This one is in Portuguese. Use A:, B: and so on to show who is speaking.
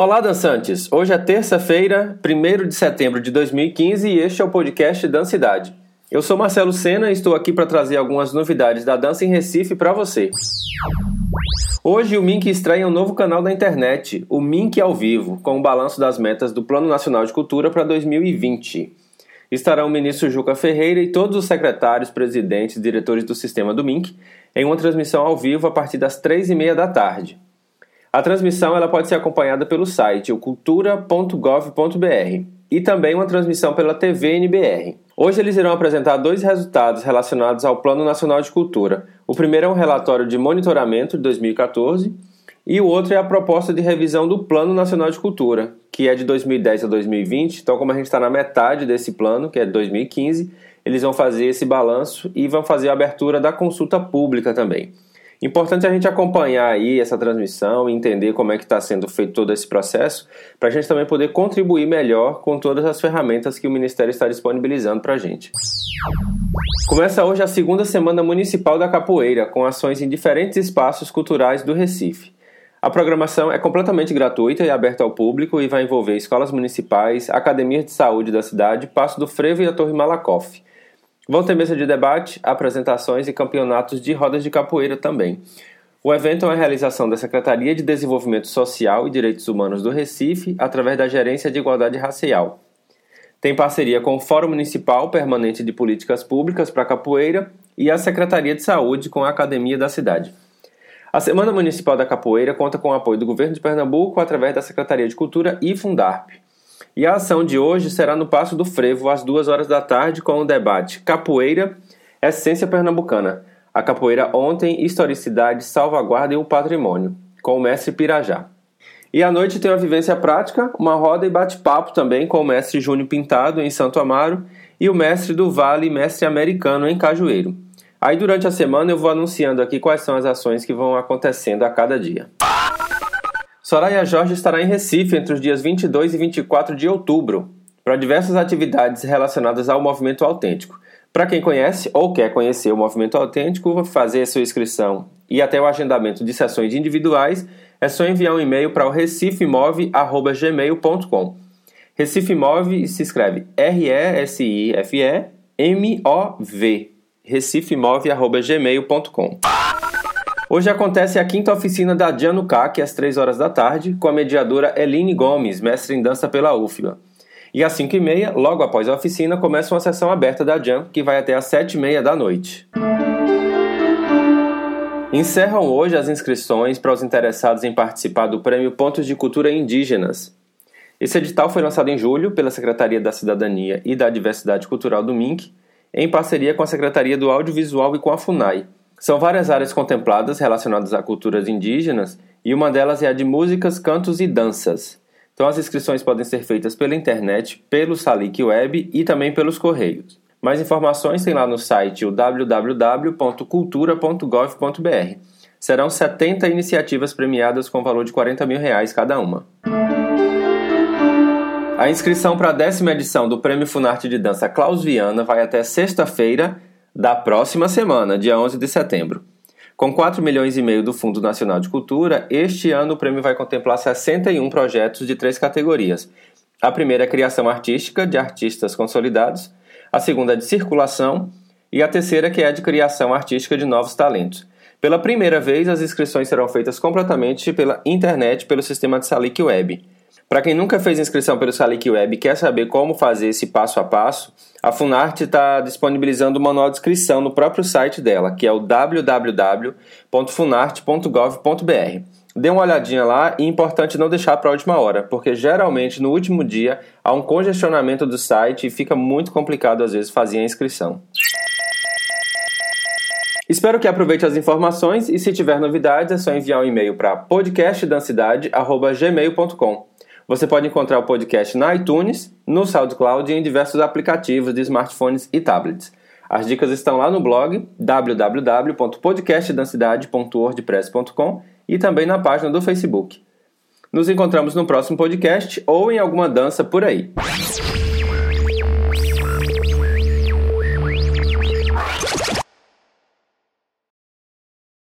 A: Olá, dançantes! Hoje é terça-feira, 1 de setembro de 2015 e este é o podcast Dancidade. Eu sou Marcelo Sena e estou aqui para trazer algumas novidades da dança em Recife para você. Hoje o Mink estreia um novo canal da internet, o Mink ao Vivo, com o balanço das metas do Plano Nacional de Cultura para 2020. Estarão o ministro Juca Ferreira e todos os secretários, presidentes e diretores do sistema do Mink em uma transmissão ao vivo a partir das três e meia da tarde. A transmissão ela pode ser acompanhada pelo site cultura.gov.br e também uma transmissão pela TV NBR. Hoje eles irão apresentar dois resultados relacionados ao Plano Nacional de Cultura. O primeiro é um relatório de monitoramento de 2014 e o outro é a proposta de revisão do Plano Nacional de Cultura, que é de 2010 a 2020. Então, como a gente está na metade desse plano, que é de 2015, eles vão fazer esse balanço e vão fazer a abertura da consulta pública também. Importante a gente acompanhar aí essa transmissão e entender como é que está sendo feito todo esse processo, para a gente também poder contribuir melhor com todas as ferramentas que o Ministério está disponibilizando para a gente. Começa hoje a segunda semana municipal da capoeira, com ações em diferentes espaços culturais do Recife. A programação é completamente gratuita e aberta ao público e vai envolver escolas municipais, academias de saúde da cidade, Passo do Frevo e a Torre Malakoff. Vão ter mesa de debate, apresentações e campeonatos de rodas de capoeira também. O evento é uma realização da Secretaria de Desenvolvimento Social e Direitos Humanos do Recife, através da Gerência de Igualdade Racial. Tem parceria com o Fórum Municipal Permanente de Políticas Públicas para Capoeira e a Secretaria de Saúde com a Academia da cidade. A Semana Municipal da Capoeira conta com o apoio do Governo de Pernambuco através da Secretaria de Cultura e Fundarp. E a ação de hoje será no Passo do Frevo, às duas horas da tarde, com o debate Capoeira, Essência Pernambucana. A capoeira ontem, historicidade, salvaguarda e o patrimônio, com o mestre Pirajá. E à noite tem uma vivência prática, uma roda e bate-papo também com o mestre Júnior Pintado, em Santo Amaro, e o mestre do Vale, mestre americano, em Cajueiro. Aí durante a semana eu vou anunciando aqui quais são as ações que vão acontecendo a cada dia. Soraya Jorge estará em Recife entre os dias 22 e 24 de outubro para diversas atividades relacionadas ao movimento autêntico. Para quem conhece ou quer conhecer o movimento autêntico, fazer sua inscrição e até o agendamento de sessões individuais, é só enviar um e-mail para o recifemove@gmail.com. Recifemove se escreve R E S I F E M O V. recifemove@gmail.com. Hoje acontece a quinta oficina da Diano CAC, às 3 horas da tarde, com a mediadora Eline Gomes, mestre em dança pela UFBA. E às 5 e meia, logo após a oficina, começa uma sessão aberta da Jan, que vai até às 7 e meia da noite. Encerram hoje as inscrições para os interessados em participar do Prêmio Pontos de Cultura Indígenas. Esse edital foi lançado em julho pela Secretaria da Cidadania e da Diversidade Cultural do MINC, em parceria com a Secretaria do Audiovisual e com a FUNAI. São várias áreas contempladas relacionadas a culturas indígenas e uma delas é a de músicas, cantos e danças. Então as inscrições podem ser feitas pela internet, pelo Salic Web e também pelos correios. Mais informações tem lá no site www.cultura.gov.br. Serão 70 iniciativas premiadas com valor de 40 mil reais cada uma. A inscrição para a décima edição do Prêmio Funarte de Dança Klaus Viana vai até sexta-feira, da próxima semana, dia 11 de setembro. Com 4 milhões e meio do Fundo Nacional de Cultura, este ano o prêmio vai contemplar 61 projetos de três categorias. A primeira é criação artística de artistas consolidados, a segunda é de circulação e a terceira que é a de criação artística de novos talentos. Pela primeira vez, as inscrições serão feitas completamente pela internet pelo sistema de Salic Web. Para quem nunca fez inscrição pelo Salic Web e quer saber como fazer esse passo a passo, a Funarte está disponibilizando o manual de inscrição no próprio site dela, que é o www.funarte.gov.br. Dê uma olhadinha lá e importante não deixar para a última hora, porque geralmente no último dia há um congestionamento do site e fica muito complicado às vezes fazer a inscrição. Espero que aproveite as informações e se tiver novidades é só enviar um e-mail para podcastdancidade@gmail.com. Você pode encontrar o podcast na iTunes, no SoundCloud e em diversos aplicativos de smartphones e tablets. As dicas estão lá no blog www.podcastdancidade.wordpress.com e também na página do Facebook. Nos encontramos no próximo podcast ou em alguma dança por aí.